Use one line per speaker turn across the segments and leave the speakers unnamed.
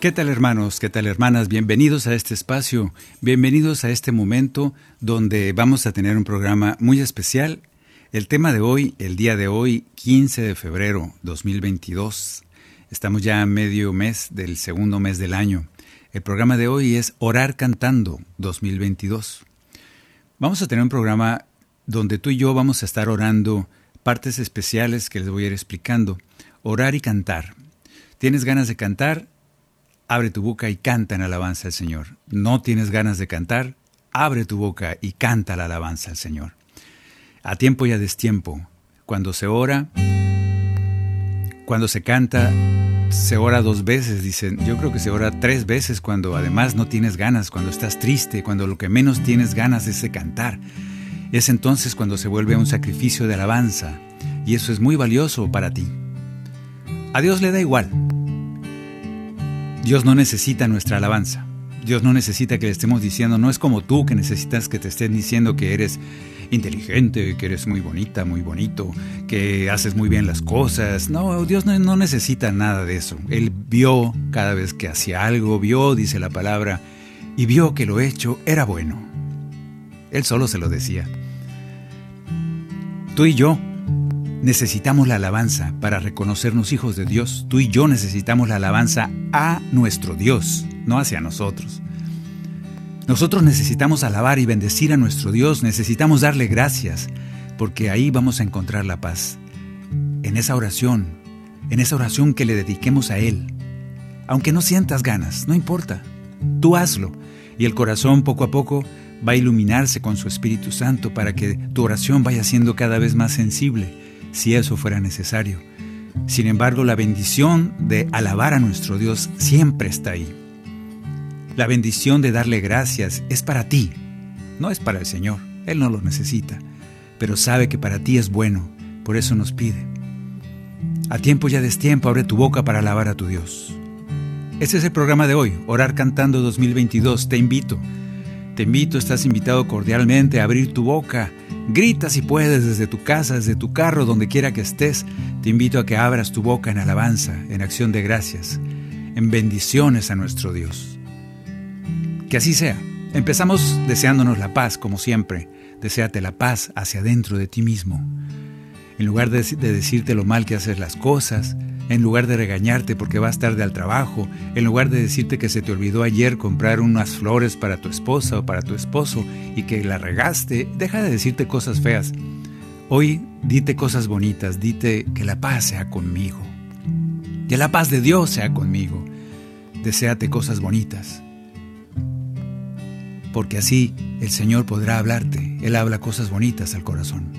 ¿Qué tal hermanos? ¿Qué tal hermanas? Bienvenidos a este espacio, bienvenidos a este momento donde vamos a tener un programa muy especial. El tema de hoy, el día de hoy, 15 de febrero 2022, estamos ya a medio mes del segundo mes del año. El programa de hoy es Orar Cantando 2022. Vamos a tener un programa donde tú y yo vamos a estar orando partes especiales que les voy a ir explicando. Orar y cantar. ¿Tienes ganas de cantar? Abre tu boca y canta en alabanza al Señor. ¿No tienes ganas de cantar? Abre tu boca y canta la alabanza al Señor. A tiempo y a destiempo. Cuando se ora, cuando se canta, se ora dos veces, dicen. Yo creo que se ora tres veces cuando además no tienes ganas, cuando estás triste, cuando lo que menos tienes ganas es de cantar. Es entonces cuando se vuelve un sacrificio de alabanza. Y eso es muy valioso para ti. A Dios le da igual. Dios no necesita nuestra alabanza. Dios no necesita que le estemos diciendo, no es como tú que necesitas que te estén diciendo que eres inteligente, que eres muy bonita, muy bonito, que haces muy bien las cosas. No, Dios no, no necesita nada de eso. Él vio cada vez que hacía algo, vio, dice la palabra, y vio que lo hecho era bueno. Él solo se lo decía. Tú y yo necesitamos la alabanza para reconocernos hijos de Dios. Tú y yo necesitamos la alabanza a nuestro Dios, no hacia nosotros. Nosotros necesitamos alabar y bendecir a nuestro Dios, necesitamos darle gracias, porque ahí vamos a encontrar la paz. En esa oración, en esa oración que le dediquemos a Él. Aunque no sientas ganas, no importa, tú hazlo, y el corazón poco a poco va a iluminarse con su Espíritu Santo para que tu oración vaya siendo cada vez más sensible, si eso fuera necesario. Sin embargo, la bendición de alabar a nuestro Dios siempre está ahí. La bendición de darle gracias es para ti, no es para el Señor. Él no lo necesita, pero sabe que para ti es bueno, por eso nos pide. A tiempo y a destiempo abre tu boca para alabar a tu Dios. Ese es el programa de hoy, Orar Cantando 2022. Te invito, te invito, estás invitado cordialmente a abrir tu boca. Grita si puedes desde tu casa, desde tu carro, donde quiera que estés. Te invito a que abras tu boca en alabanza, en acción de gracias, en bendiciones a nuestro Dios. Que así sea. Empezamos deseándonos la paz, como siempre. Deseate la paz hacia adentro de ti mismo. En lugar de, de, decirte lo mal que haces las cosas, en lugar de regañarte porque vas tarde al trabajo, en lugar de decirte que se te olvidó ayer comprar unas flores para tu esposa o para tu esposo y que la regaste, deja de decirte cosas feas. Hoy dite cosas bonitas, dite que la paz sea conmigo. Que la paz de Dios sea conmigo. Deseate cosas bonitas porque así el Señor podrá hablarte. Él habla cosas bonitas al corazón.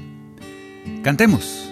Cantemos.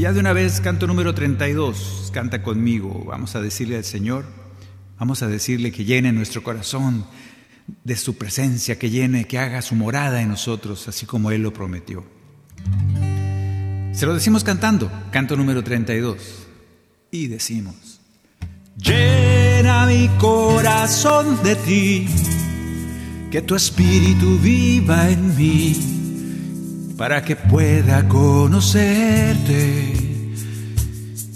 Y ya de una vez, canto número 32, canta conmigo. Vamos a decirle al Señor, vamos a decirle que llene nuestro corazón de su presencia, que llene, que haga su morada en nosotros, así como Él lo prometió. Se lo decimos cantando, canto número 32. Y decimos, llena mi corazón de ti, que tu espíritu viva en mí para que pueda conocerte.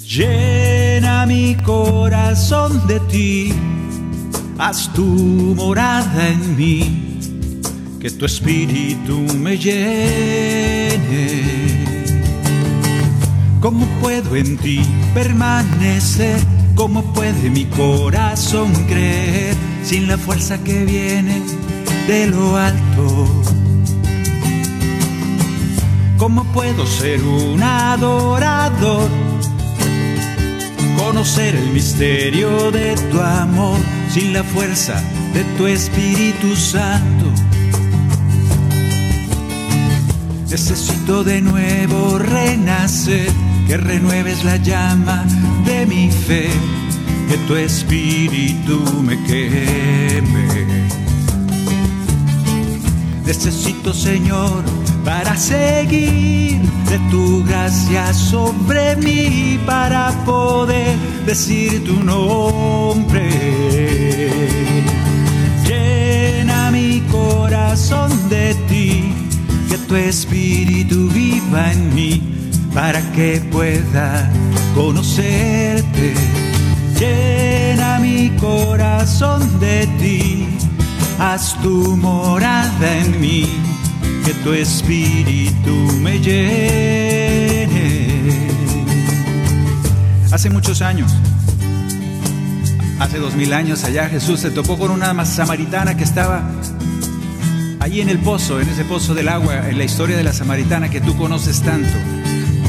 Llena mi corazón de ti, haz tu morada en mí, que tu espíritu me llene. ¿Cómo puedo en ti permanecer? ¿Cómo puede mi corazón creer sin la fuerza que viene de lo alto? ¿Cómo puedo ser un adorador? Conocer el misterio de tu amor sin la fuerza de tu Espíritu Santo. Necesito de nuevo renacer, que renueves la llama de mi fe, que tu Espíritu me queme. Necesito, Señor, para seguir de tu gracia sobre mí, para poder decir tu nombre. Llena mi corazón de ti, que tu espíritu viva en mí, para que pueda conocerte. Llena mi corazón de ti, haz tu morada en mí que tu espíritu me llene. Hace muchos años, hace dos mil años allá, Jesús se topó con una samaritana que estaba allí en el pozo, en ese pozo del agua, en la historia de la samaritana que tú conoces tanto.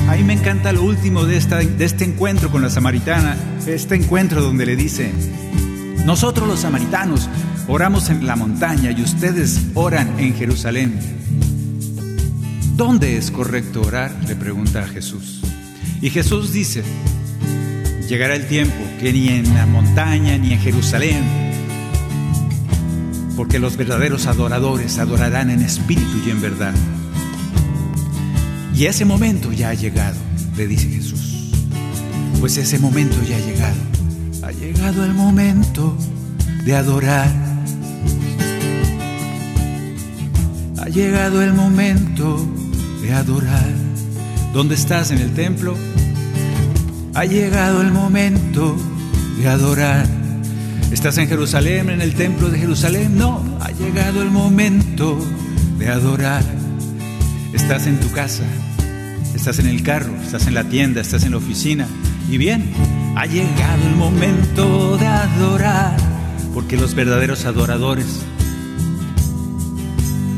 A mí me encanta lo último de, de este encuentro con la samaritana, este encuentro donde le dice, nosotros los samaritanos oramos en la montaña y ustedes oran en Jerusalén. ¿Dónde es correcto orar? le pregunta a Jesús. Y Jesús dice, llegará el tiempo que ni en la montaña ni en Jerusalén, porque los verdaderos adoradores adorarán en espíritu y en verdad. Y ese momento ya ha llegado, le dice Jesús. Pues ese momento ya ha llegado. Ha llegado el momento de adorar. Ha llegado el momento de adorar. ¿Dónde estás en el templo? Ha llegado el momento de adorar. ¿Estás en Jerusalén, en el templo de Jerusalén? No, ha llegado el momento de adorar. Estás en tu casa, estás en el carro, estás en la tienda, estás en la oficina. Y bien, ha llegado el momento de adorar, porque los verdaderos adoradores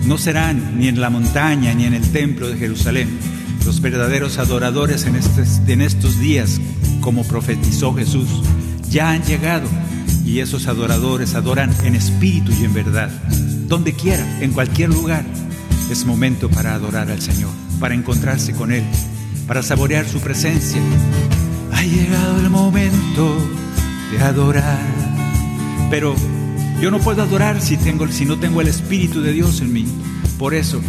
no serán ni en la montaña ni en el templo de Jerusalén. Los verdaderos adoradores en estos, días, como profetizó Jesús, ya han llegado y esos adoradores adoran en espíritu y en verdad. Donde quiera, en cualquier lugar, es momento para adorar al Señor, para encontrarse con Él, para saborear su presencia. Ha llegado el momento de adorar, pero yo no puedo adorar si, tengo, si no tengo el Espíritu de Dios en mí. Por eso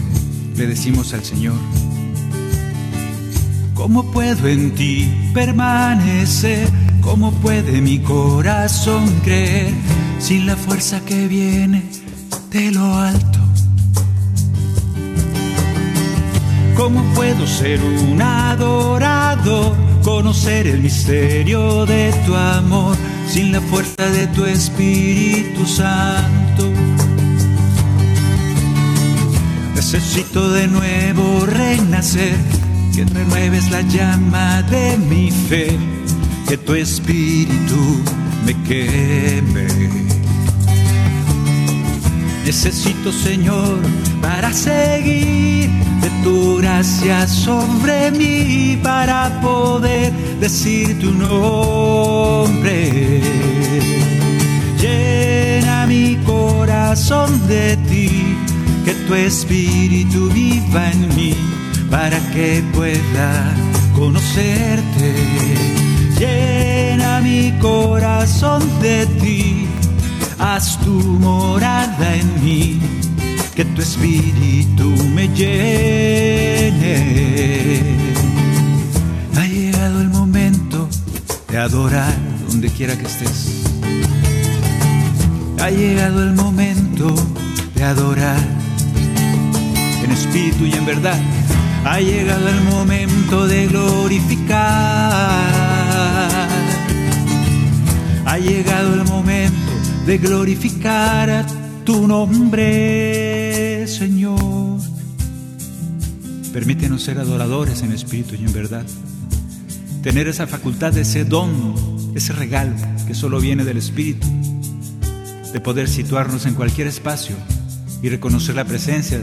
le decimos al Señor, ¿cómo puedo en ti permanecer? ¿Cómo puede mi corazón creer sin la fuerza que viene de lo alto? ¿Cómo puedo ser un adorador, conocer el misterio de tu amor sin la fuerza de tu Espíritu Santo? Necesito de nuevo renacer, que renueves la llama de mi fe que tu espíritu me queme. Necesito, Señor, para seguir de tu gracia sobre mí, para poder decir tu Llena mi corazón de ti, que tu espíritu viva en mí, para que pueda conocerte. Llena mi corazón de ti haz tu morada en mí, que tu espíritu me llene. Adorar donde quiera que estés. Ha llegado el momento de adorar en espíritu y en verdad. Ha llegado el momento de glorificar. Ha llegado el momento de glorificar tu nombre, Señor. Permítenos ser adoradores en espíritu y en verdad. Tener esa facultad, ese don, ese regalo que solo viene del Espíritu, de poder situarnos en cualquier espacio y reconocer la presencia,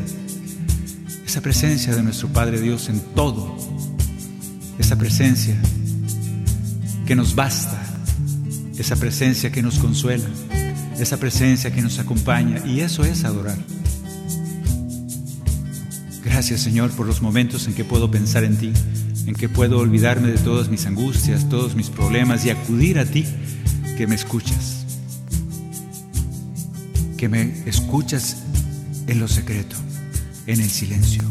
esa presencia de nuestro Padre Dios en todo, esa presencia que nos basta, esa presencia que nos consuela esa presencia que nos acompaña y eso es adorar. Gracias Señor por los momentos en que puedo pensar en ti, en que puedo olvidarme de todas mis angustias, todos mis problemas y acudir a ti que me escuchas, que me escuchas en lo secreto, en el silencio.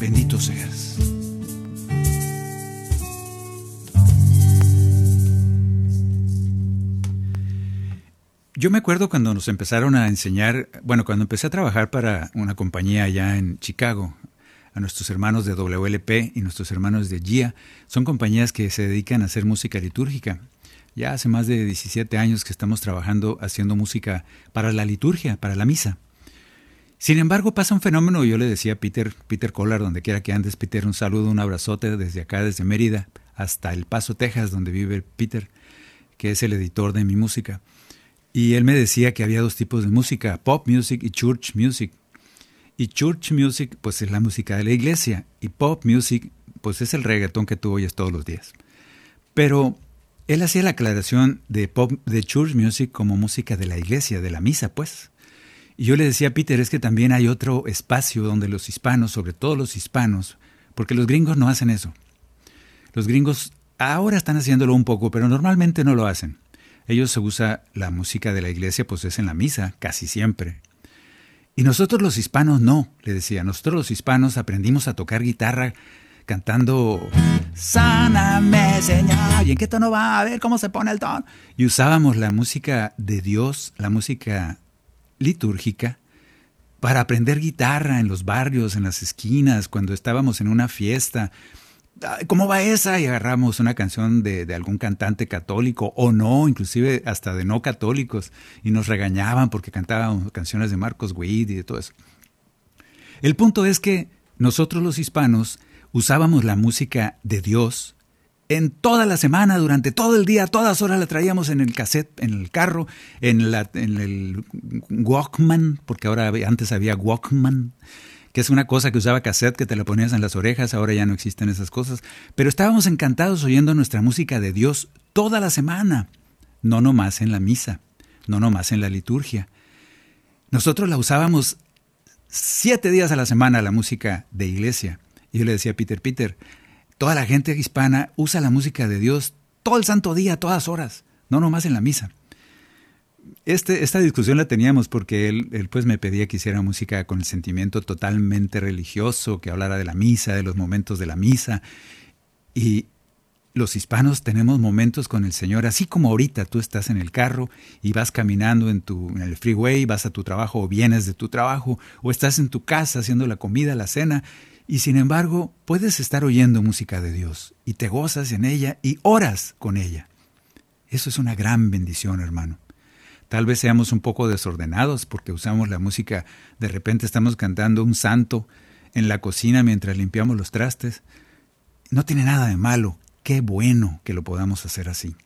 Bendito seas. Yo me acuerdo cuando nos empezaron a enseñar, bueno, cuando empecé a trabajar para una compañía allá en Chicago, a nuestros hermanos de WLP y nuestros hermanos de GIA, son compañías que se dedican a hacer música litúrgica. Ya hace más de 17 años que estamos trabajando haciendo música para la liturgia, para la misa. Sin embargo, pasa un fenómeno, yo le decía a Peter, Peter Collar, donde quiera que andes, Peter, un saludo, un abrazote desde acá, desde Mérida, hasta El Paso, Texas, donde vive Peter, que es el editor de mi música. Y él me decía que había dos tipos de música, pop music y church music. Y church music, pues es la música de la iglesia. Y pop music, pues es el reggaetón que tú oyes todos los días. Pero él hacía la aclaración de pop, de church music como música de la iglesia, de la misa, pues. Y yo le decía a Peter, es que también hay otro espacio donde los hispanos, sobre todo los hispanos, porque los gringos no hacen eso. Los gringos ahora están haciéndolo un poco, pero normalmente no lo hacen. Ellos se usa la música de la iglesia, pues es en la misa, casi siempre. Y nosotros los hispanos no, le decía, nosotros los hispanos aprendimos a tocar guitarra cantando Sáname, Señor. ¿Y en qué tono va? A ver cómo se pone el tono. Y usábamos la música de Dios, la música litúrgica, para aprender guitarra en los barrios, en las esquinas, cuando estábamos en una fiesta. ¿Cómo va esa? Y agarramos una canción de, algún cantante católico o no, inclusive hasta de no católicos, y nos regañaban porque cantábamos canciones de Marcos Witt y de todo eso. El punto es que nosotros los hispanos usábamos la música de Dios en toda la semana, durante todo el día, todas horas la traíamos en el cassette, en el carro, en el Walkman, porque ahora antes había Walkman que es una cosa que usaba cassette que te la ponías en las orejas, ahora ya no existen esas cosas, pero estábamos encantados oyendo nuestra música de Dios toda la semana, no nomás en la misa, no nomás en la liturgia. Nosotros la usábamos siete días a la semana, la música de iglesia. Y yo le decía a Peter, Peter, toda la gente hispana usa la música de Dios todo el santo día, todas horas, no nomás en la misa. Este, esta discusión la teníamos porque él, él, pues me pedía que hiciera música con el sentimiento totalmente religioso, que hablara de la misa, de los momentos de la misa. Y los hispanos tenemos momentos con el Señor, así como ahorita tú estás en el carro y vas caminando en, tu, en el freeway, vas a tu trabajo o vienes de tu trabajo, o estás en tu casa haciendo la comida, la cena, y sin embargo puedes estar oyendo música de Dios y te gozas en ella y oras con ella. Eso es una gran bendición, hermano. Tal vez seamos un poco desordenados porque usamos la música, de repente estamos cantando un santo en la cocina mientras limpiamos los trastes. No tiene nada de malo Qué bueno que lo podamos hacer así.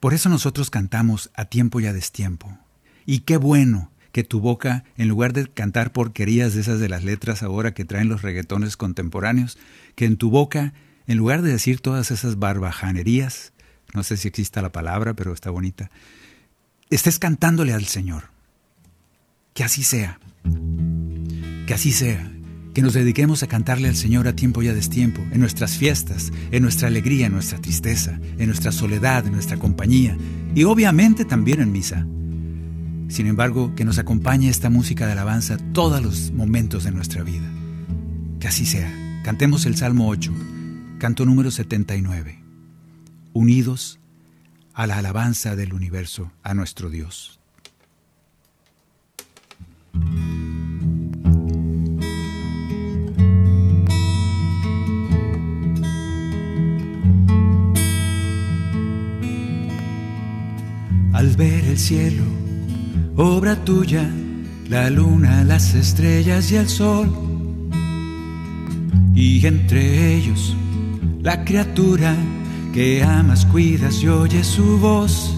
Por eso nosotros cantamos a tiempo y a destiempo. Y qué bueno que tu boca, en lugar de cantar porquerías de esas de las letras ahora que traen los reggaetones contemporáneos, que en tu boca, en lugar de decir todas esas barbajanerías, no sé si exista la palabra, pero está bonita, estés cantándole al Señor. Que así sea. Que así sea. Que nos dediquemos a cantarle al Señor a tiempo y a destiempo, en nuestras fiestas, en nuestra alegría, en nuestra tristeza, en nuestra soledad, en nuestra compañía y obviamente también en misa. Sin embargo, que nos acompañe esta música de alabanza todos los momentos de nuestra vida. Que así sea. Cantemos el Salmo 8, canto número 79. Unidos a la alabanza del universo, a nuestro Dios. Al ver el cielo, obra tuya, la luna, las estrellas y el sol, y entre ellos la criatura que amas, cuidas y oyes su voz.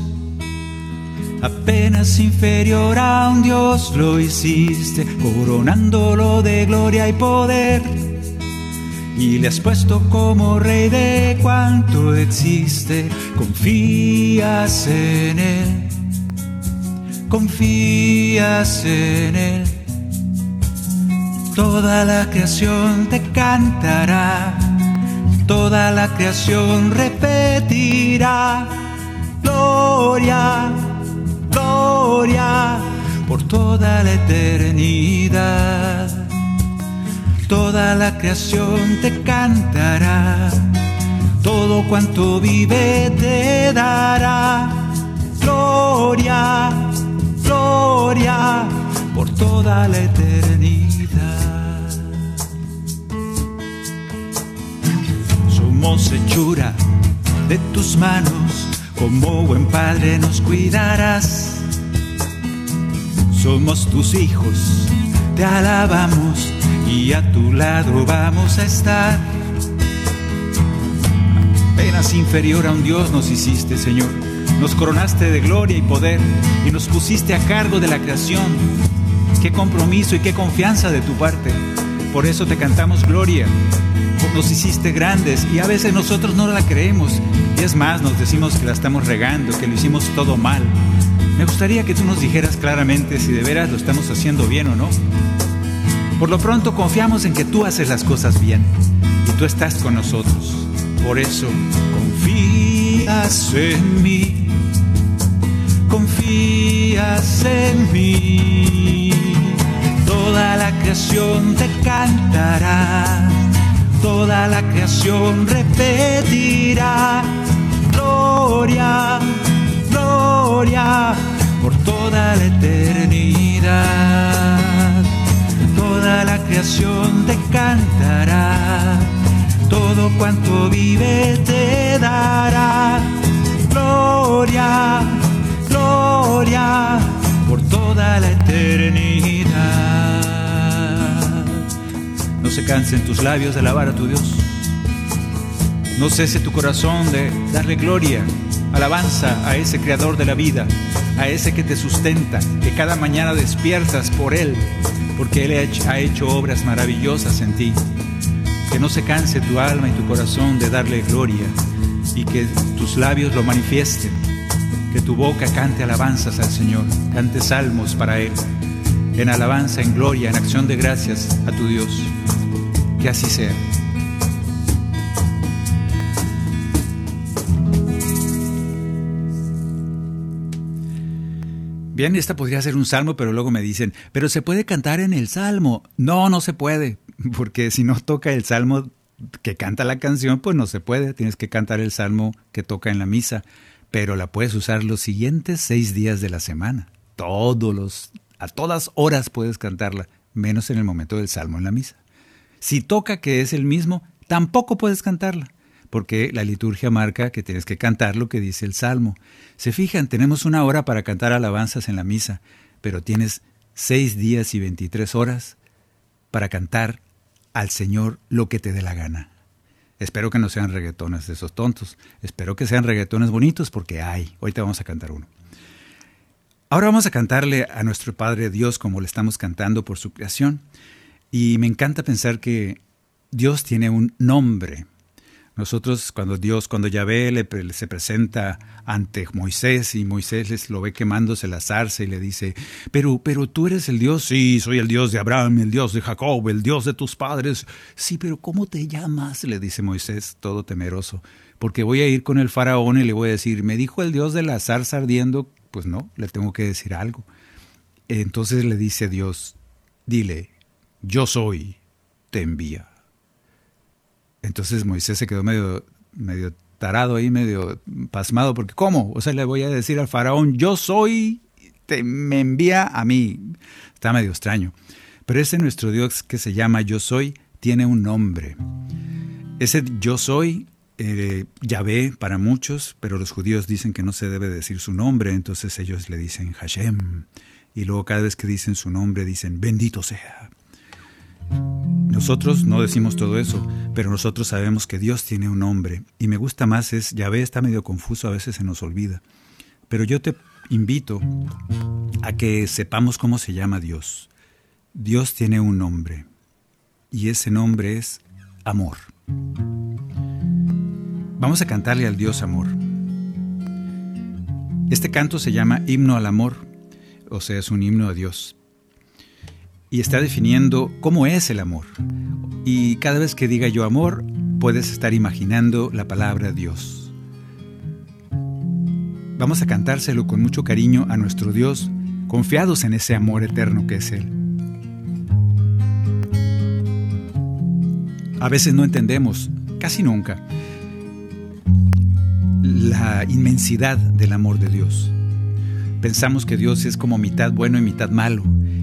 Apenas inferior a un Dios lo hiciste, coronándolo de gloria y poder. Y le has puesto como rey de cuanto existe, confías en él, confías en él. Toda la creación te cantará toda la creación repetirá gloria, gloria por toda la eternidad. Toda la creación te cantará, todo cuanto vive te dará gloria, gloria por toda la eternidad. Somos hechura de tus manos, como buen padre nos cuidarás. Somos tus hijos, te alabamos y a tu lado vamos a estar. Apenas inferior a un Dios nos hiciste, Señor. Nos coronaste de gloria y poder y nos pusiste a cargo de la creación. Qué compromiso y qué confianza de tu parte. Por eso te cantamos gloria, nos hiciste grandes y a veces nosotros no la creemos. Y es más, nos decimos que la estamos regando, que lo hicimos todo mal. Me gustaría que tú nos dijeras claramente si de veras lo estamos haciendo bien o no. Por lo pronto confiamos en que tú haces las cosas bien y tú estás con nosotros. Por eso, confías en mí, confías en mí. Toda la creación te cantará toda la creación repetirá. Gloria, gloria por toda la eternidad. Toda la creación te cantará, todo cuanto vive te dará. Gloria, gloria por toda la eternidad se cansen tus labios de alabar a tu Dios. No cese tu corazón de darle gloria, alabanza a ese creador de la vida, a ese que te sustenta, que cada mañana despiertas por Él, porque Él ha hecho obras maravillosas en ti. Que no se canse tu alma y tu corazón de darle gloria y que tus labios lo manifiesten, que tu boca cante alabanzas al Señor, cante salmos para Él, en alabanza, en gloria, en acción de gracias a tu Dios. Que así sea. Bien, esta podría ser un salmo, pero luego me dicen, pero se puede cantar en el salmo. No, no se puede, porque si no toca el salmo que canta la canción, pues no se puede. Tienes que cantar el salmo que toca en la misa, pero la puedes usar los siguientes seis días de la semana. Todos los, a todas horas puedes cantarla, menos en el momento del salmo en la misa. Si toca que es el mismo, tampoco puedes cantarla, porque la liturgia marca que tienes que cantar lo que dice el Salmo. Se fijan, tenemos una hora para cantar alabanzas en la misa, pero tienes seis días y veintitrés horas para cantar al Señor lo que te dé la gana. Espero que no sean reggaetones de esos tontos. Espero que sean reggaetones bonitos porque hay. Te vamos a cantar uno. Ahora vamos a cantarle a nuestro Padre Dios como le estamos cantando por su creación. Y me encanta pensar que Dios tiene un nombre. Nosotros cuando Dios, cuando Yahvé le, se presenta ante Moisés y Moisés lo ve quemándose la zarza y le dice, pero, pero tú eres el Dios, sí, soy el Dios de Abraham, el Dios de Jacob, el Dios de tus padres, sí, pero ¿cómo te llamas? le dice Moisés todo temeroso, porque voy a ir con el faraón y le voy a decir, me dijo el Dios de la zarza ardiendo, pues no, le tengo que decir algo. Entonces le dice Dios, dile, yo soy, te envía. Entonces Moisés se quedó medio, medio tarado ahí, medio pasmado, porque ¿cómo? O sea, le voy a decir al faraón, yo soy, te, me envía a mí. Está medio extraño. Pero ese nuestro Dios que se llama yo soy, tiene un nombre. Ese yo soy, eh, Yahvé para muchos, pero los judíos dicen que no se debe decir su nombre, entonces ellos le dicen Hashem. Y luego cada vez que dicen su nombre dicen, bendito sea. Nosotros no decimos todo eso, pero nosotros sabemos que Dios tiene un nombre. Y me gusta más es, ya ve, está medio confuso, a veces se nos olvida. Pero yo te invito a que sepamos cómo se llama Dios. Dios tiene un nombre. Y ese nombre es amor. Vamos a cantarle al Dios amor. Este canto se llama Himno al Amor, o sea, es un himno a Dios y está definiendo cómo es el amor. Y cada vez que diga yo amor, puedes estar imaginando la palabra Dios. Vamos a cantárselo con mucho cariño a nuestro Dios, confiados en ese amor eterno que es Él. A veces no entendemos, casi nunca, la inmensidad del amor de Dios. Pensamos que Dios es como mitad bueno y mitad malo,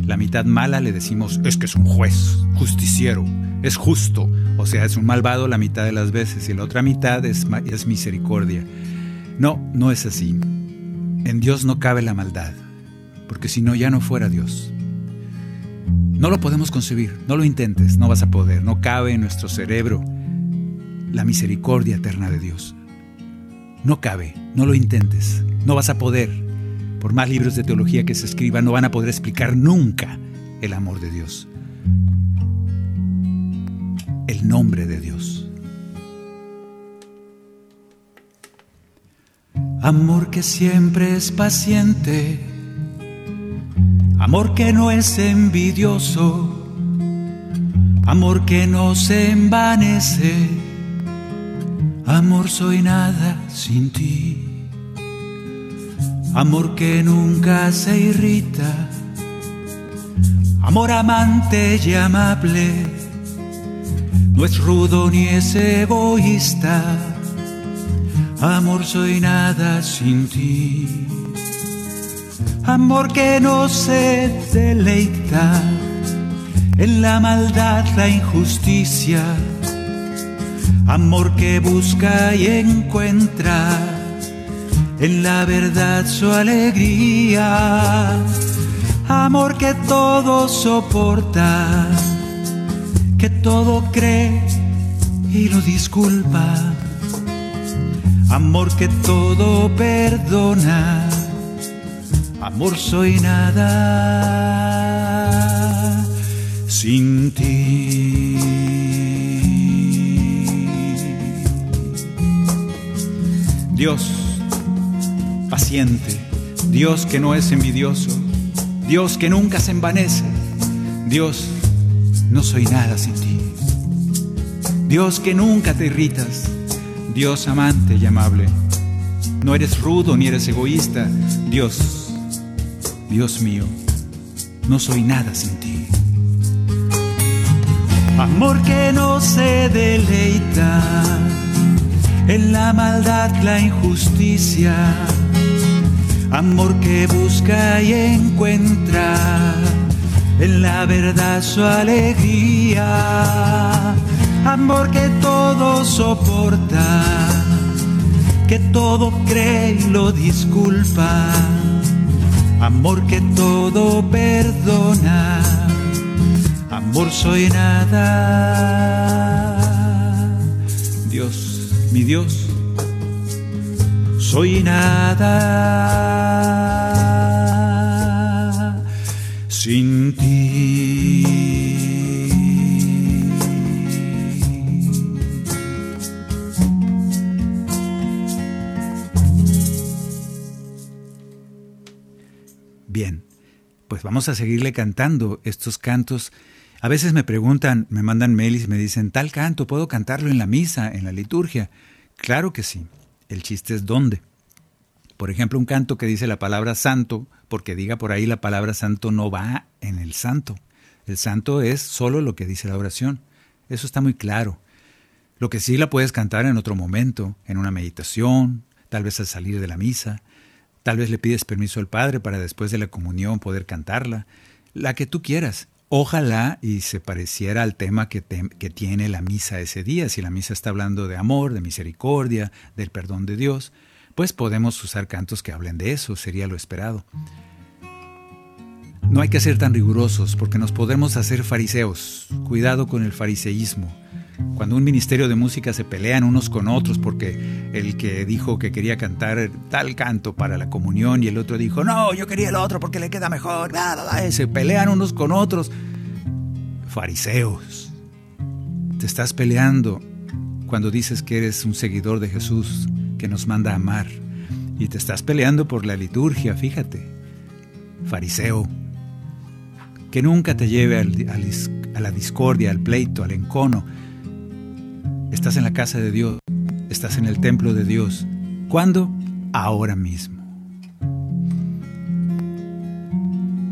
la mitad mala le decimos es que es un juez, justiciero, es justo, o sea, es un malvado la mitad de las veces y la otra mitad es, misericordia. No, no es así. En Dios no cabe la maldad, porque si no ya no fuera Dios. No lo podemos concebir, no lo intentes, no vas a poder, no cabe en nuestro cerebro la misericordia eterna de Dios. No cabe, no lo intentes, no vas a poder, por más libros de teología que se escriban, no van a poder explicar nunca el amor de Dios. El nombre de Dios.
Amor que siempre es paciente. Amor que no es envidioso. Amor que no se envanece. Amor soy nada sin ti amor que nunca se irrita, amor amante y amable, no es rudo ni es egoísta, amor soy nada sin ti, amor que no se deleita en la maldad, la injusticia, amor que busca y encuentra en la verdad su alegría, amor que todo soporta, que todo cree y lo disculpa, amor que todo perdona, amor soy nada sin ti.
Dios paciente, Dios que no es envidioso, Dios que nunca se envanece, Dios, no soy nada sin ti. Dios que nunca te irritas, Dios amante y amable. No eres rudo ni eres egoísta, Dios, Dios mío, no soy nada sin ti.
Amor que no se deleita en la maldad, la injusticia amor que busca y encuentra en la verdad su alegría, amor que todo soporta, que todo cree y lo disculpa, amor que todo perdona, amor soy nada.
Dios, mi Dios, soy nada sin ti. Bien, pues vamos a seguirle cantando estos cantos. A veces me preguntan, me mandan mails y me dicen, tal canto, ¿puedo cantarlo en la misa, en la liturgia? Claro que sí. El chiste es dónde. Por ejemplo, un canto que dice la palabra santo, porque diga por ahí la palabra santo no va en el santo. El santo es solo lo que dice la oración. Eso está muy claro. Lo que sí la puedes cantar en otro momento, en una meditación, tal vez al salir de la misa, tal vez le pides permiso al Padre para después de la comunión poder cantarla, la que tú quieras. Ojalá y se pareciera al tema que, tiene la misa ese día. Si la misa está hablando de amor, de misericordia, del perdón de Dios, pues podemos usar cantos que hablen de eso, sería lo esperado. No hay que ser tan rigurosos porque nos podemos hacer fariseos. Cuidado con el fariseísmo. Cuando un ministerio de música se pelean unos con otros porque el que dijo que quería cantar tal canto para la comunión y el otro dijo, no, yo quería el otro porque le queda mejor, se pelean unos con otros. Fariseos, te estás peleando cuando dices que eres un seguidor de Jesús que nos manda a amar y te estás peleando por la liturgia, fíjate. Fariseo, que nunca te lleve a la discordia, al pleito, al encono, Estás en la casa de Dios, estás en el templo de Dios. ¿Cuándo? Ahora mismo.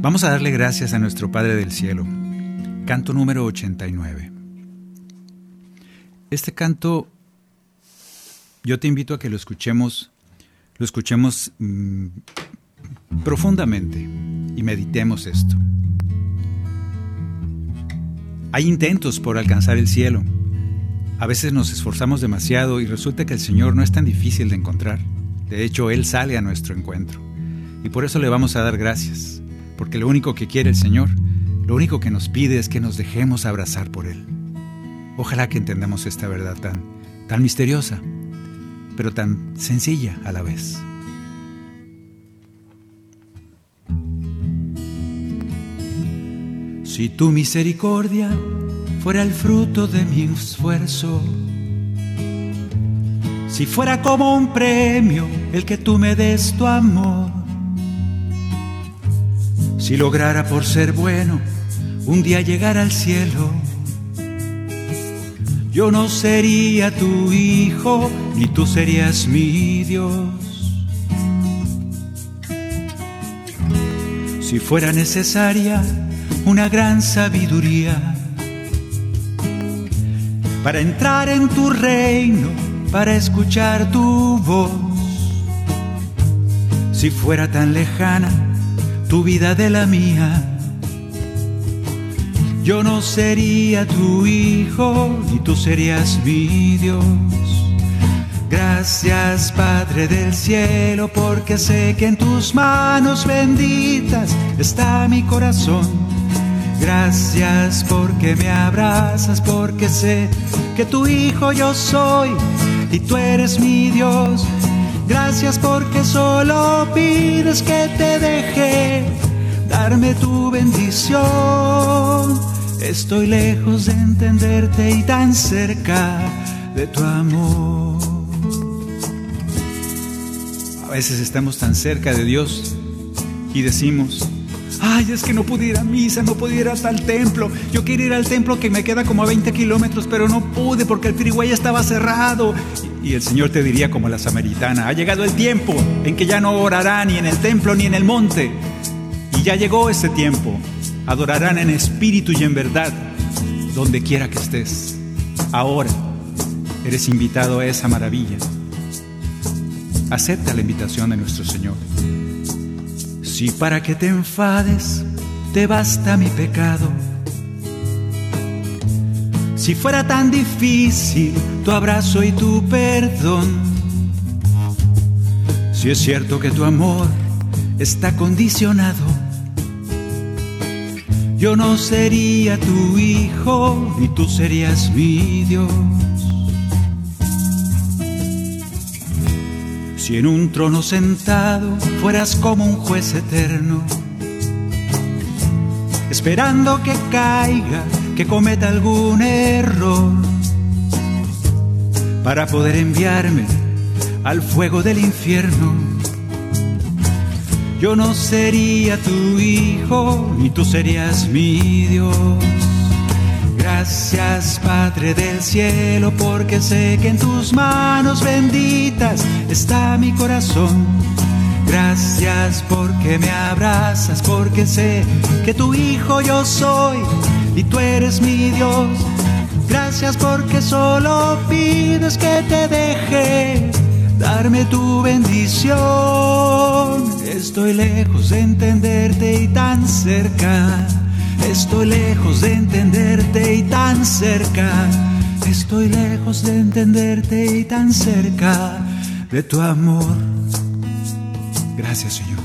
Vamos a darle gracias a nuestro Padre del Cielo. Canto número 89. Este canto yo te invito a que lo escuchemos, lo escuchemos mm, profundamente y meditemos esto. Hay intentos por alcanzar el cielo a veces nos esforzamos demasiado y resulta que el Señor no es tan difícil de encontrar. De hecho, Él sale a nuestro encuentro. Y por eso le vamos a dar gracias, porque lo único que quiere el Señor, lo único que nos pide es que nos dejemos abrazar por Él. Ojalá que entendamos esta verdad tan, tan misteriosa, pero tan sencilla a la vez. Si tu misericordia fuera el fruto de mi esfuerzo, si fuera como un premio el que tú me des tu amor, si lograra por ser bueno un día llegar al cielo, yo no sería tu hijo, ni tú serías mi Dios. Si fuera necesaria una gran sabiduría, para entrar en tu reino, para escuchar tu voz. Si fuera tan lejana tu vida de la mía, yo no sería tu hijo y tú serías mi Dios. Gracias Padre del cielo, porque sé que en tus manos benditas está mi corazón Gracias porque me abrazas, porque sé que tu hijo yo soy y tú eres mi Dios. Gracias porque solo pides que te deje darme tu bendición. Estoy lejos de entenderte y tan cerca de tu amor. A veces estamos tan cerca de Dios y decimos, Ay, es que no pude ir a misa, no pude ir hasta el templo. Yo quiero ir al templo que me queda como a 20 kilómetros, pero no pude porque el freeway estaba cerrado. Y el Señor te diría como la samaritana, ha llegado el tiempo en que ya no orarán ni en el templo ni en el monte. Y ya llegó ese tiempo. Adorarán en espíritu y en verdad, donde quiera que estés. Ahora eres invitado a esa maravilla. Acepta la invitación de nuestro Señor. Si para que te enfades te basta mi pecado. Si fuera tan difícil tu abrazo y tu perdón. Si es cierto que tu amor está condicionado. Yo no sería tu hijo ni tú serías mi Dios. Si en un trono sentado fueras como un juez eterno, esperando que caiga, que cometa algún error, para poder enviarme al fuego del infierno. Yo no sería tu hijo, ni tú serías mi Dios. Gracias Padre del cielo, porque sé que en tus manos benditas está mi corazón. Gracias porque me abrazas, porque sé que tu hijo yo soy y tú eres mi Dios. Gracias porque solo pides que te deje darme tu bendición. Estoy lejos de entenderte y tan cerca. Estoy lejos de entenderte y tan cerca. Estoy lejos de entenderte y tan cerca de tu amor. Gracias, Señor.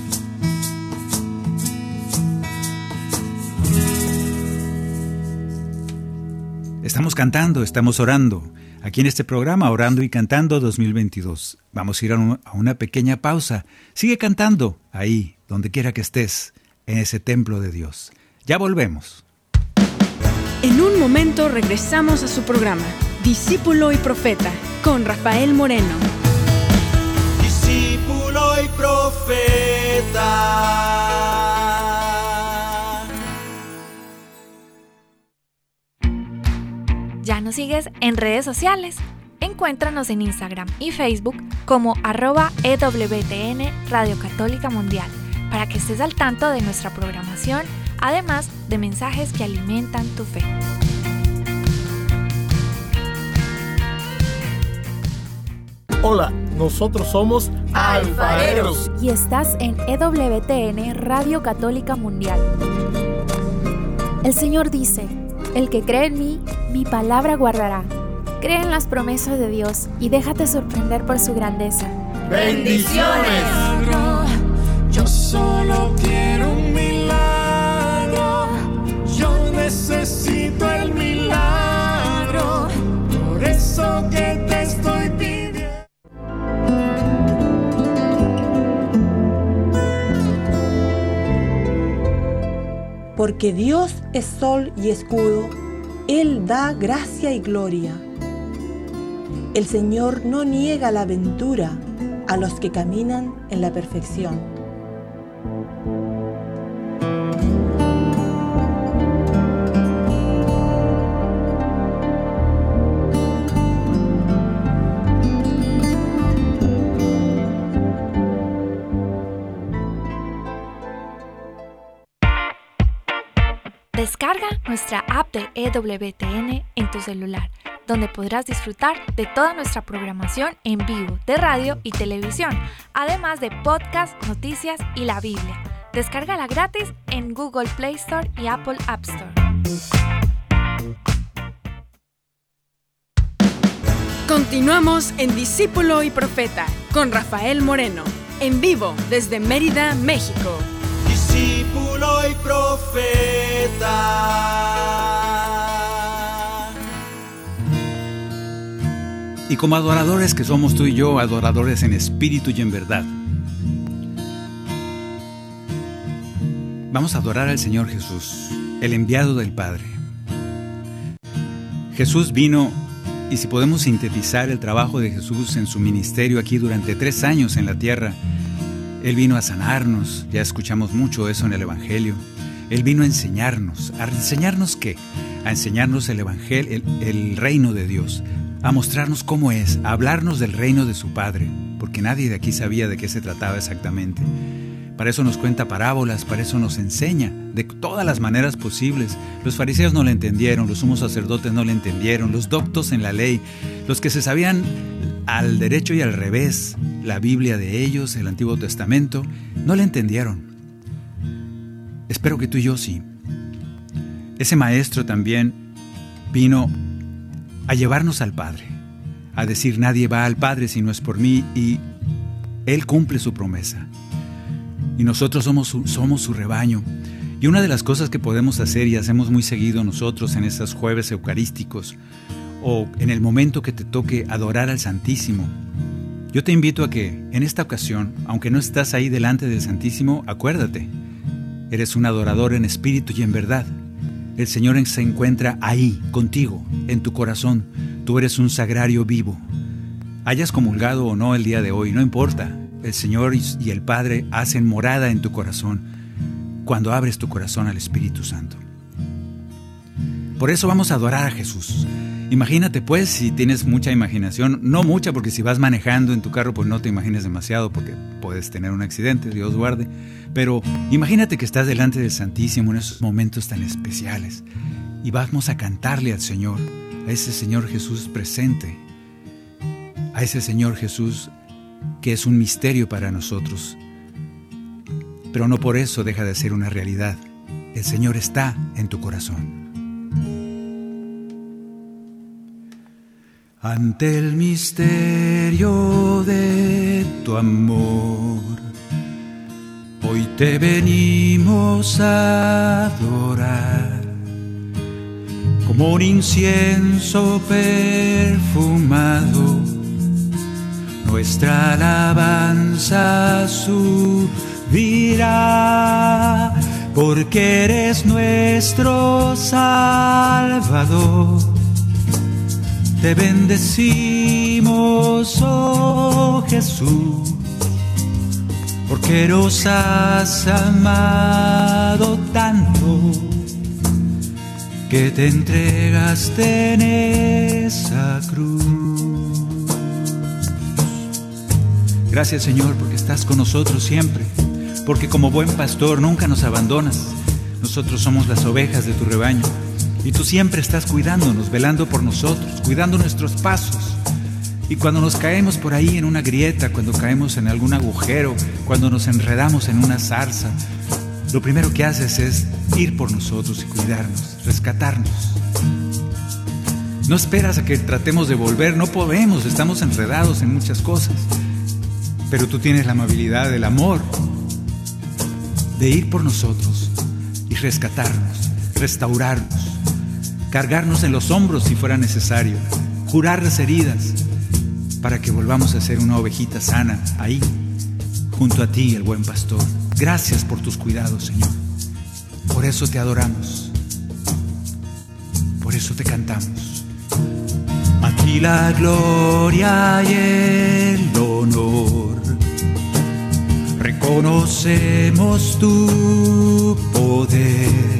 Estamos cantando, estamos orando. Aquí en este programa, Orando y Cantando 2022. Vamos a ir a, a una pequeña pausa. Sigue cantando ahí, donde quiera que estés, en ese templo de Dios. Ya volvemos.
En un momento regresamos a su programa, Discípulo y Profeta, con Rafael Moreno.
Discípulo y profeta.
¿Ya nos sigues en redes sociales? Encuéntranos en Instagram y Facebook como arroba EWTN Radio Católica Mundial para que estés al tanto de nuestra programación además de mensajes que alimentan tu fe.
Hola, nosotros somos alfareros
y estás en EWTN Radio Católica Mundial. El Señor dice, el que cree en mí, mi palabra guardará. Cree en las promesas de Dios y déjate sorprender por su grandeza.
Bendiciones.
Yo solo quiero un milagro. Necesito el milagro. Por eso que te estoy pidiendo.
Porque Dios es sol y escudo, Él da gracia y gloria. El Señor no niega la ventura a los que caminan en la perfección.
Descarga nuestra app de EWTN en tu celular, donde podrás disfrutar de toda nuestra programación en vivo de radio y televisión, además de podcast, noticias y la Biblia. Descárgala gratis en Google Play Store y Apple App Store.
Continuamos en Discípulo y Profeta con Rafael Moreno, en vivo desde Mérida, México.
Discípulo y profeta.
Y como adoradores que somos tú y yo, adoradores en espíritu y en verdad, vamos a adorar al Señor Jesús, el enviado del Padre. Jesús vino, y si podemos sintetizar el trabajo de Jesús en su ministerio aquí durante tres años en la tierra, Él vino a sanarnos, ya escuchamos mucho eso en el Evangelio. Él vino a enseñarnos, ¿a enseñarnos qué? A enseñarnos el Evangelio, el, reino de Dios, a mostrarnos cómo es, a hablarnos del reino de su Padre, porque nadie de aquí sabía de qué se trataba exactamente. Para eso nos cuenta parábolas, para eso nos enseña de todas las maneras posibles. Los fariseos no le entendieron, los sumos sacerdotes no le entendieron, los doctos en la ley, los que se sabían al derecho y al revés la Biblia de ellos, el Antiguo Testamento, no le entendieron. Espero que tú y yo sí. Ese maestro también vino a llevarnos al Padre, a decir nadie va al Padre si no es por mí y Él cumple su promesa. Y nosotros somos su, somos su rebaño. Y una de las cosas que podemos hacer y hacemos muy seguido nosotros en estos jueves eucarísticos o en el momento que te toque adorar al Santísimo, Yo te invito a que en esta ocasión, aunque no estás ahí delante del Santísimo, acuérdate, eres un adorador en espíritu y en verdad. El Señor se encuentra ahí, contigo, en tu corazón. Tú eres un sagrario vivo. Hayas comulgado o no el día de hoy, no importa. El Señor y el Padre hacen morada en tu corazón cuando abres tu corazón al Espíritu Santo. Por eso vamos a adorar a Jesús. Imagínate pues si tienes mucha imaginación, no mucha porque si vas manejando en tu carro pues no te imagines demasiado porque puedes tener un accidente, Dios guarde, pero imagínate que estás delante del Santísimo en esos momentos tan especiales y vamos a cantarle al Señor, a ese Señor Jesús presente, a ese Señor Jesús que es un misterio para nosotros, pero no por eso deja de ser una realidad. El Señor está en tu corazón. Ante el misterio de tu amor. Hoy te venimos a adorar como un incienso perfumado. Nuestra alabanza subirá porque eres nuestro Salvador te bendecimos, oh Jesús, porque nos has amado tanto que te entregaste en esa cruz. Gracias Señor porque estás con nosotros siempre, porque como buen pastor nunca nos abandonas. Nosotros somos las ovejas de tu rebaño y tú siempre estás cuidándonos, velando por nosotros, cuidando nuestros pasos. Y cuando nos caemos por ahí en una grieta, cuando caemos en algún agujero, cuando nos enredamos en una zarza, lo primero que haces es ir por nosotros y cuidarnos, rescatarnos. No esperas a que tratemos de volver, no podemos, estamos enredados en muchas cosas. Pero tú tienes la amabilidad, el amor de ir por nosotros y rescatarnos, restaurarnos cargarnos en los hombros si fuera necesario, curar las heridas, para que volvamos a ser una ovejita sana ahí, junto a ti, el buen pastor. Gracias por tus cuidados, Señor. Por eso te adoramos. Por eso te cantamos. A ti la gloria y el honor. Reconocemos tu poder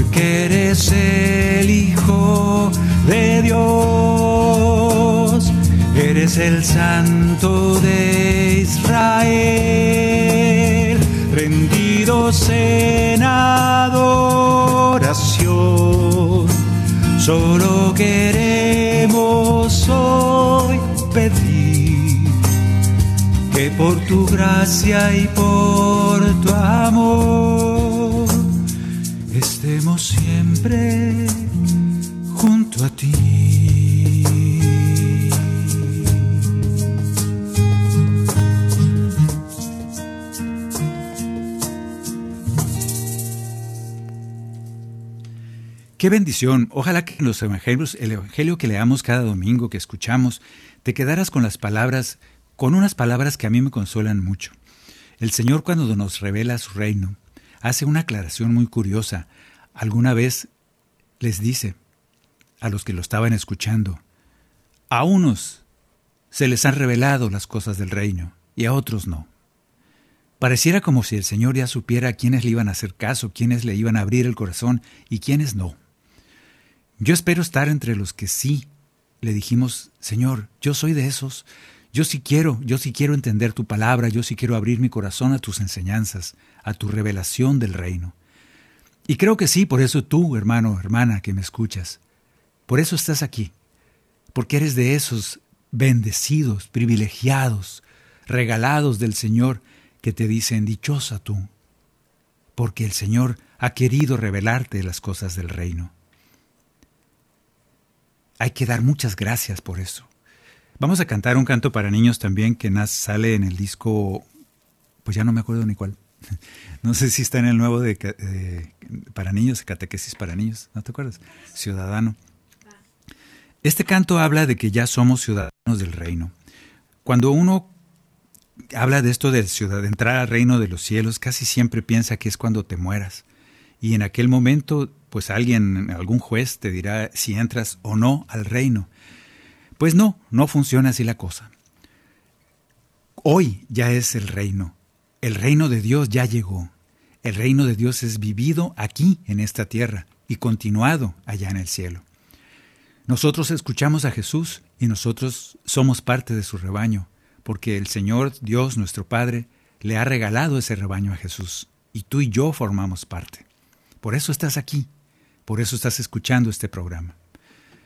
porque eres el Hijo de Dios, eres el Santo de Israel, rendidos en adoración. Solo queremos hoy pedir que por tu gracia y por tu amor junto a ti. Qué bendición. Ojalá que en los evangelios, el evangelio que leamos cada domingo, que escuchamos, te quedaras con las palabras, con unas palabras que a mí me consuelan mucho. El Señor cuando nos revela su reino, hace una aclaración muy curiosa. Alguna vez les dice a los que lo estaban escuchando, a unos se les han revelado las cosas del reino y a otros no. Pareciera como si el Señor ya supiera a quiénes le iban a hacer caso, quiénes le iban a abrir el corazón y quiénes no. Yo espero estar entre los que sí le dijimos, Señor, yo soy de esos, yo sí quiero, yo sí quiero entender tu palabra, yo sí quiero abrir mi corazón a tus enseñanzas, a tu revelación del reino. Y creo que sí, por eso tú, hermano, hermana, que me escuchas, por eso estás aquí, porque eres de esos bendecidos, privilegiados, regalados del Señor que te dicen dichosa tú, porque el Señor ha querido revelarte las cosas del reino. Hay que dar muchas gracias por eso. Vamos a cantar un canto para niños también que sale en el disco, pues ya no me acuerdo ni cuál. No sé si está en el nuevo de, para niños, catequesis para niños, ¿no te acuerdas? Ciudadano. Este canto habla de que ya somos ciudadanos del reino. Cuando uno habla de esto de ciudad, de entrar al reino de los cielos, casi siempre piensa que es cuando te mueras. Y en aquel momento, pues alguien, algún juez te dirá si entras o no al reino. Pues no, no funciona así la cosa. Hoy ya es el reino. El reino de Dios ya llegó. El reino de Dios es vivido aquí en esta tierra y continuado allá en el cielo. Nosotros escuchamos a Jesús y nosotros somos parte de su rebaño, porque el Señor Dios nuestro Padre le ha regalado ese rebaño a Jesús y tú y yo formamos parte. Por eso estás aquí, por eso estás escuchando este programa.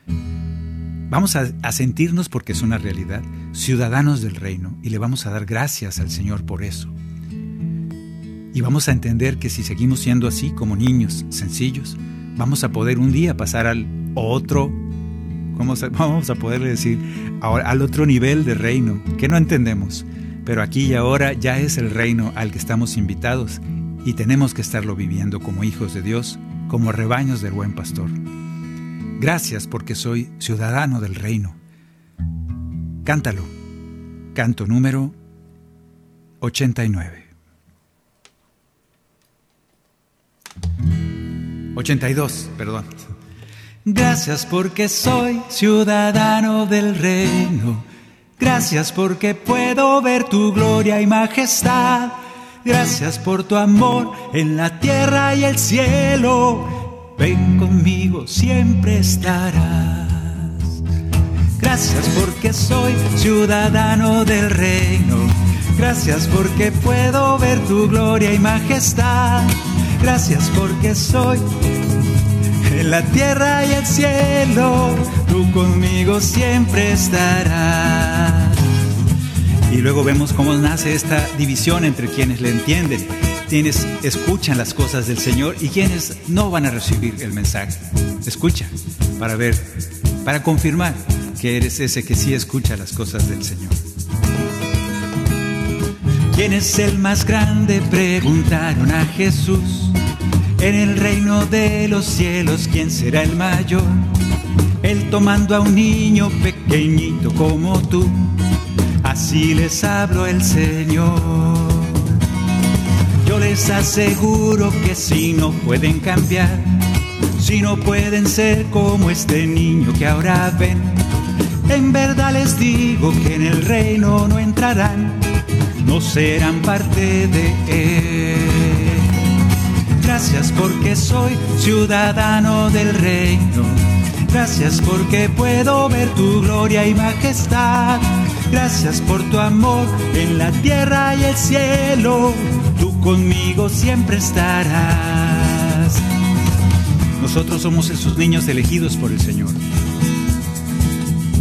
Vamos a, sentirnos, porque es una realidad, ciudadanos del reino y le vamos a dar gracias al Señor por eso. Y vamos a entender que si seguimos siendo así como niños sencillos, vamos a poder un día pasar al otro, vamos a, vamos a poderle decir, al otro nivel de reino, que no entendemos, pero aquí y ahora ya es el reino al que estamos invitados y tenemos que estarlo viviendo como hijos de Dios, como rebaños del buen pastor. Gracias porque soy ciudadano del reino. Cántalo. Canto número 89. 82, perdón. Gracias porque soy ciudadano del reino. Gracias porque puedo ver tu gloria y majestad. Gracias por tu amor en la tierra y el cielo. Ven conmigo, siempre estarás. Gracias porque soy ciudadano del reino. Gracias porque puedo ver tu gloria y majestad. Gracias porque soy en la tierra y el cielo. Tú conmigo siempre estarás. Y luego vemos cómo nace esta división entre quienes le entienden, quienes escuchan las cosas del Señor y quienes no van a recibir el mensaje. Escucha para ver, para confirmar que eres ese que sí escucha las cosas del Señor. ¿Quién es el más grande? Preguntaron a Jesús. En el reino de los cielos, ¿quién será el mayor? Él tomando a un niño pequeñito como tú así les hablo el Señor. Yo les aseguro que si no pueden cambiar, si no pueden ser como este niño que ahora ven, en verdad les digo que en el reino no entrarán, no serán parte de él. Gracias porque soy ciudadano del reino. Gracias porque puedo ver tu gloria y majestad. Gracias por tu amor en la tierra y el cielo. Tú conmigo siempre estarás. Nosotros somos esos niños elegidos por el Señor.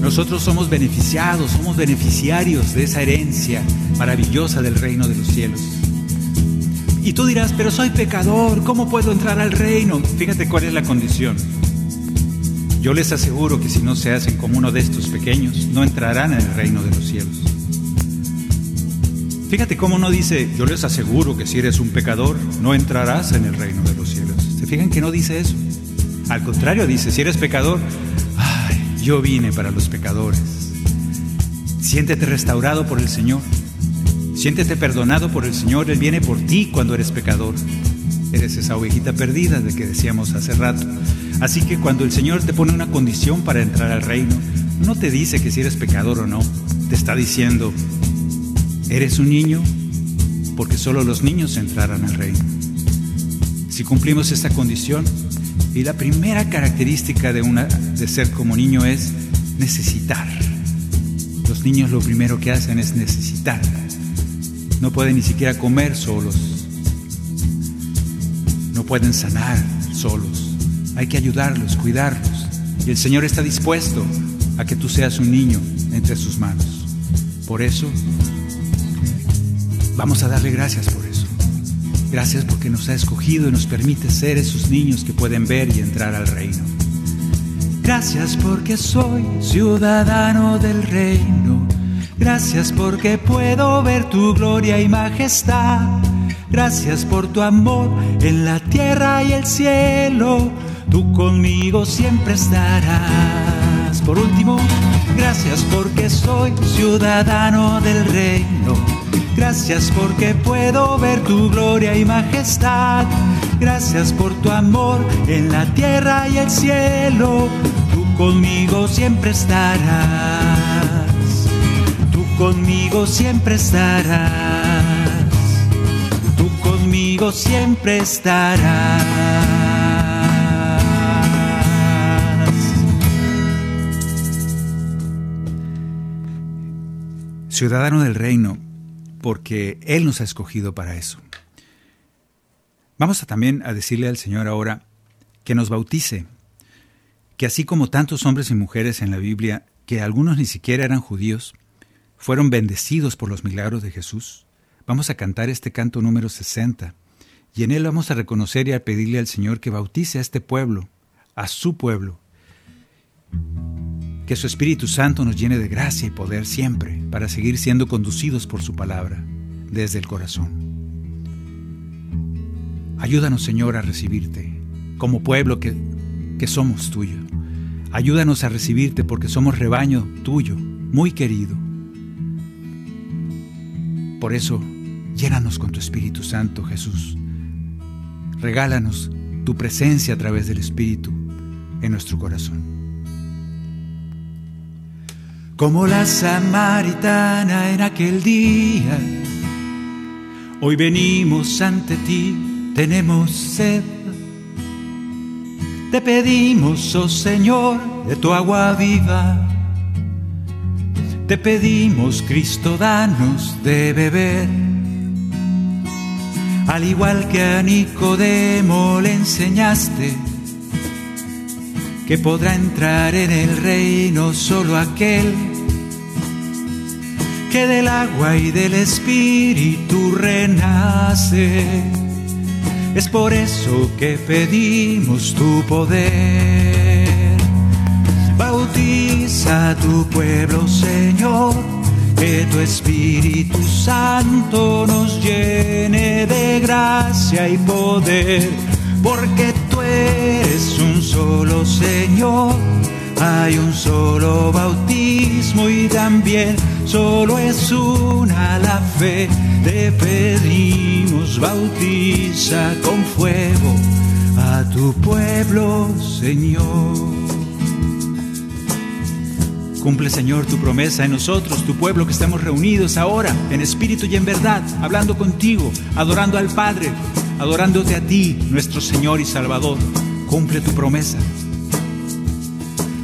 Nosotros somos beneficiados, somos beneficiarios de esa herencia maravillosa del reino de los cielos. Y tú dirás, pero soy pecador, ¿cómo puedo entrar al reino? Fíjate cuál es la condición. Yo les aseguro que si no se hacen como uno de estos pequeños, no entrarán en el reino de los cielos. Fíjate cómo no dice, yo les aseguro que si eres un pecador, no entrarás en el reino de los cielos. ¿Se fijan que no dice eso? Al contrario, dice, si eres pecador, yo vine para los pecadores. Siéntete restaurado por el Señor. Siéntete perdonado por el Señor. Él viene por ti cuando eres pecador. Eres esa ovejita perdida de que decíamos hace rato. Así que cuando el Señor te pone una condición para entrar al reino, no te dice que si eres pecador o no, te está diciendo, eres un niño porque solo los niños entrarán al reino. Si cumplimos esta condición, y la primera característica de, una, de ser como niño es necesitar. Los niños lo primero que hacen es necesitar. No pueden ni siquiera comer solos. No pueden sanar solos hay que ayudarlos, cuidarlos. Y el Señor está dispuesto a que tú seas un niño entre sus manos. Por eso, vamos a darle gracias por. Gracias porque nos ha escogido y nos permite ser esos niños que pueden ver y entrar al reino. Gracias porque soy ciudadano del reino. Gracias porque puedo ver tu gloria y majestad. Gracias por tu amor en la tierra y el cielo tú conmigo siempre estarás. Más. Por último, gracias porque soy ciudadano del reino. Gracias porque puedo ver tu gloria y majestad. Gracias por tu amor en la tierra y el cielo. Tú conmigo siempre estarás. Tú conmigo siempre estarás. Tú conmigo siempre estarás. Ciudadano del reino, porque Él nos ha escogido para eso. Vamos también a decirle al Señor ahora que nos bautice, que así como tantos hombres y mujeres en la Biblia, que algunos ni siquiera eran judíos, fueron bendecidos por los milagros de Jesús, vamos a cantar este canto número 60, y en él vamos a reconocer y a pedirle al Señor que bautice a este pueblo, a su pueblo, que su Espíritu Santo nos llene de gracia y poder siempre para seguir siendo conducidos por su palabra desde el corazón. Ayúdanos, Señor, a recibirte como pueblo que, que somos tuyo. Ayúdanos a recibirte porque somos rebaño tuyo, muy querido. Por eso, llénanos con tu Espíritu Santo, Jesús. Regálanos tu presencia a través del Espíritu en nuestro corazón como la samaritana en aquel día. Hoy venimos ante ti, tenemos sed. Te pedimos, oh Señor, de tu agua viva. Te pedimos, Cristo, danos de beber. Al igual que a Nicodemo le enseñaste que podrá entrar en el reino solo aquel que del agua y del espíritu renace. Es por eso que pedimos tu poder. Bautiza a tu pueblo, Señor, que tu Espíritu Santo nos llene de gracia y poder, porque eres un solo Señor, hay un solo bautismo y también solo es una la fe. Te pedimos, bautiza con fuego a tu pueblo, Señor. Cumple, Señor, tu promesa en nosotros, tu pueblo que estamos reunidos ahora, en espíritu y en verdad, hablando contigo, adorando al Padre, adorándote a ti, nuestro Señor y Salvador. Cumple tu promesa.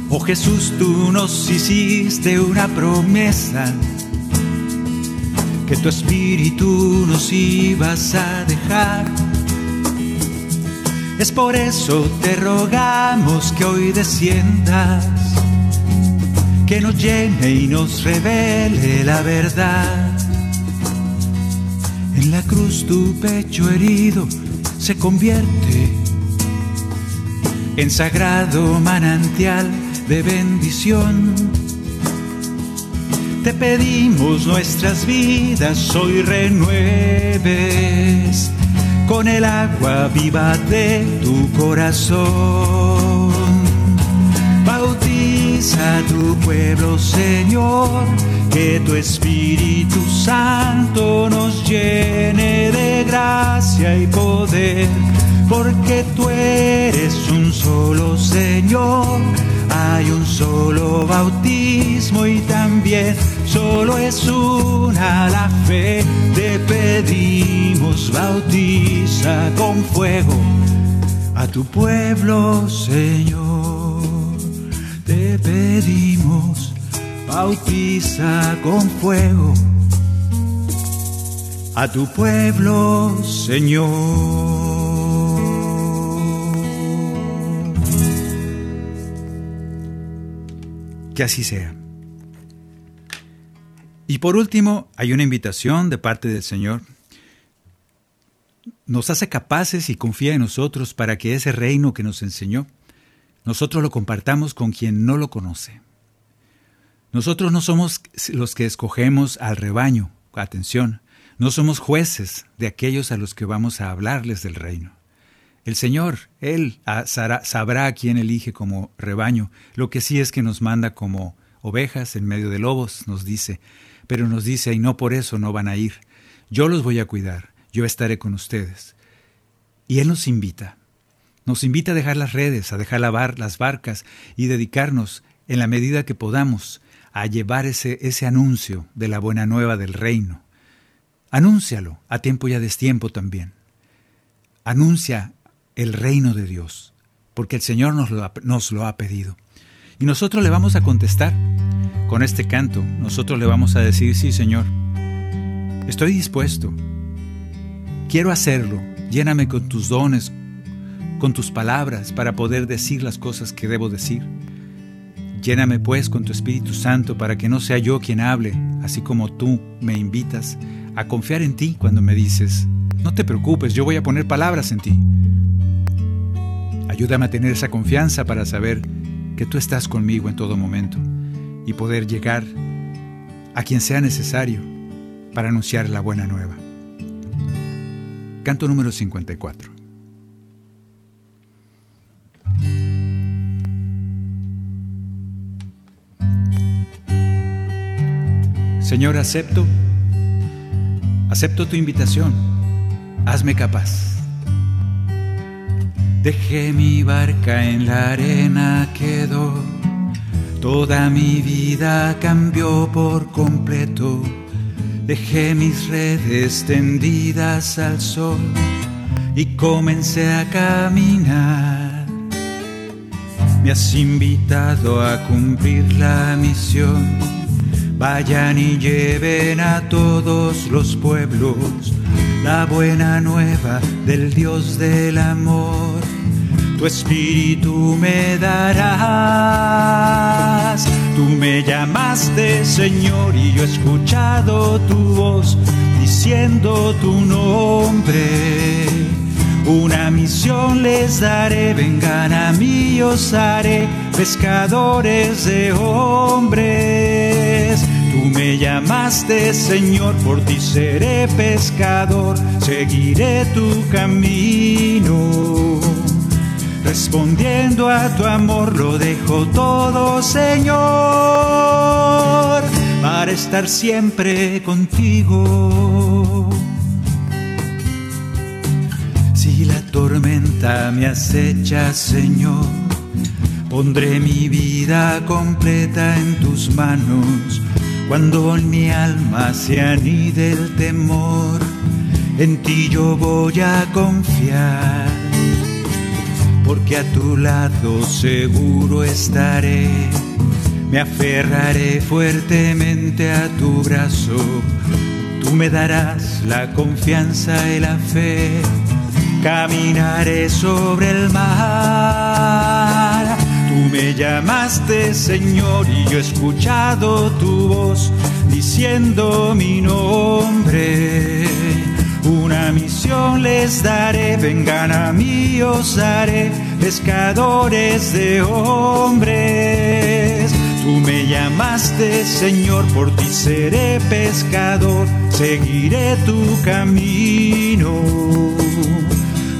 Oh Jesús, tú nos hiciste una promesa, que tu espíritu nos ibas a dejar. Es por eso te rogamos que hoy desciendas, que nos llene y nos revele la verdad. En la cruz tu pecho herido se convierte en sagrado manantial de bendición. Te pedimos nuestras vidas hoy renueves con el agua viva de tu corazón. Bautiza a tu pueblo, Señor que tu Espíritu Santo nos llene de gracia y poder, porque tú eres un solo Señor, hay un solo bautismo y también solo es una la fe. Te pedimos, bautiza con fuego a tu pueblo, Señor. Te pedimos bautiza con fuego a tu pueblo, Señor. Que así sea. Y por último, hay una invitación de parte del Señor. Nos hace capaces y confía en nosotros para que ese reino que nos enseñó, nosotros lo compartamos con quien no lo conoce. Nosotros no somos los que escogemos al rebaño, atención, no somos jueces de aquellos a los que vamos a hablarles del reino. El Señor, Él sabrá a quién elige como rebaño. Lo que sí es que nos manda como ovejas en medio de lobos, nos dice, pero nos dice, y no por eso no van a ir. Yo los voy a cuidar, yo estaré con ustedes. Y Él nos invita, nos invita a dejar las redes, a dejar lavar las barcas y dedicarnos, en la medida que podamos, a llevar ese, ese anuncio de la buena nueva del reino. Anúncialo, a tiempo y a destiempo también. Anuncia el reino de Dios, porque el Señor nos lo, nos lo ha pedido. Y nosotros le vamos a contestar con este canto. Nosotros le vamos a decir, sí, Señor, estoy dispuesto. Quiero hacerlo. Lléname con tus dones, con tus palabras para poder decir las cosas que debo decir. Lléname pues con tu Espíritu Santo para que no sea yo quien hable, así como tú me invitas a confiar en ti cuando me dices, no te preocupes, yo voy a poner palabras en ti. Ayúdame a tener esa confianza para saber que tú estás conmigo en todo momento y poder llegar a quien sea necesario para anunciar la buena nueva. Canto número 54. Señor, acepto, acepto tu invitación, hazme capaz. Dejé mi barca en la arena, quedó, toda mi vida cambió por completo. Dejé mis redes tendidas al sol y comencé a caminar. Me has invitado a cumplir la misión Vayan y lleven a todos los pueblos la buena nueva del Dios del amor. Tu espíritu me darás. Tú me llamaste Señor y yo he escuchado tu voz diciendo tu nombre. Una misión les daré, vengan a mí, os haré pescadores de hombres. Tú me llamaste Señor, por ti seré pescador, seguiré tu camino. Respondiendo a tu amor lo dejo todo Señor, para estar siempre contigo. Si la tormenta me acecha Señor, pondré mi vida completa en tus manos cuando en mi alma se anide el temor, en ti yo voy a confiar, porque a tu lado seguro estaré. Me aferraré fuertemente a tu brazo, tú me darás la confianza y la fe. Caminaré sobre el mar Tú me llamaste Señor y yo he escuchado tu voz diciendo mi nombre. Una misión les daré, vengan a mí, os haré pescadores de hombres. Tú me llamaste Señor, por ti seré pescador, seguiré tu camino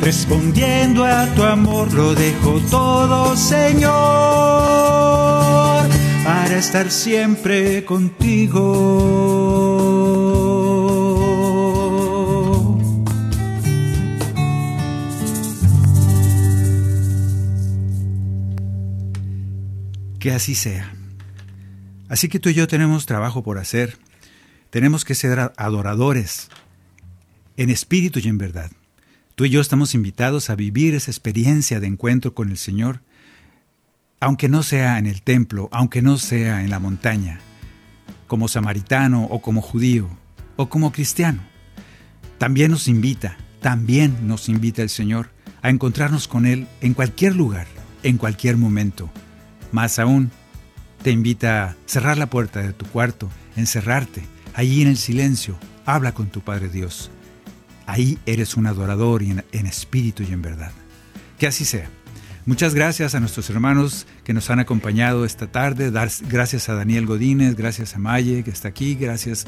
Respondiendo a tu amor lo dejo todo, Señor, para estar siempre contigo. Que así sea. Así que tú y yo tenemos trabajo por hacer. Tenemos que ser adoradores en espíritu y en verdad. Tú y yo estamos invitados a vivir esa experiencia de encuentro con el Señor, aunque no sea en el templo, aunque no sea en la montaña, como samaritano o como judío o como cristiano. También nos invita, también nos invita el Señor a encontrarnos con Él en cualquier lugar, en cualquier momento. Más aún, te invita a cerrar la puerta de tu cuarto, encerrarte, allí en el silencio, habla con tu Padre Dios ahí eres un adorador en, en espíritu y en verdad. Que así sea. Muchas gracias a nuestros hermanos que nos han acompañado esta tarde. Dar, gracias a Daniel Godínez, gracias a Maye que está aquí, gracias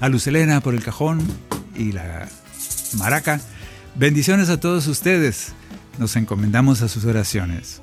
a Lucelena por el cajón y la maraca. Bendiciones a todos ustedes. nos encomendamos a sus oraciones.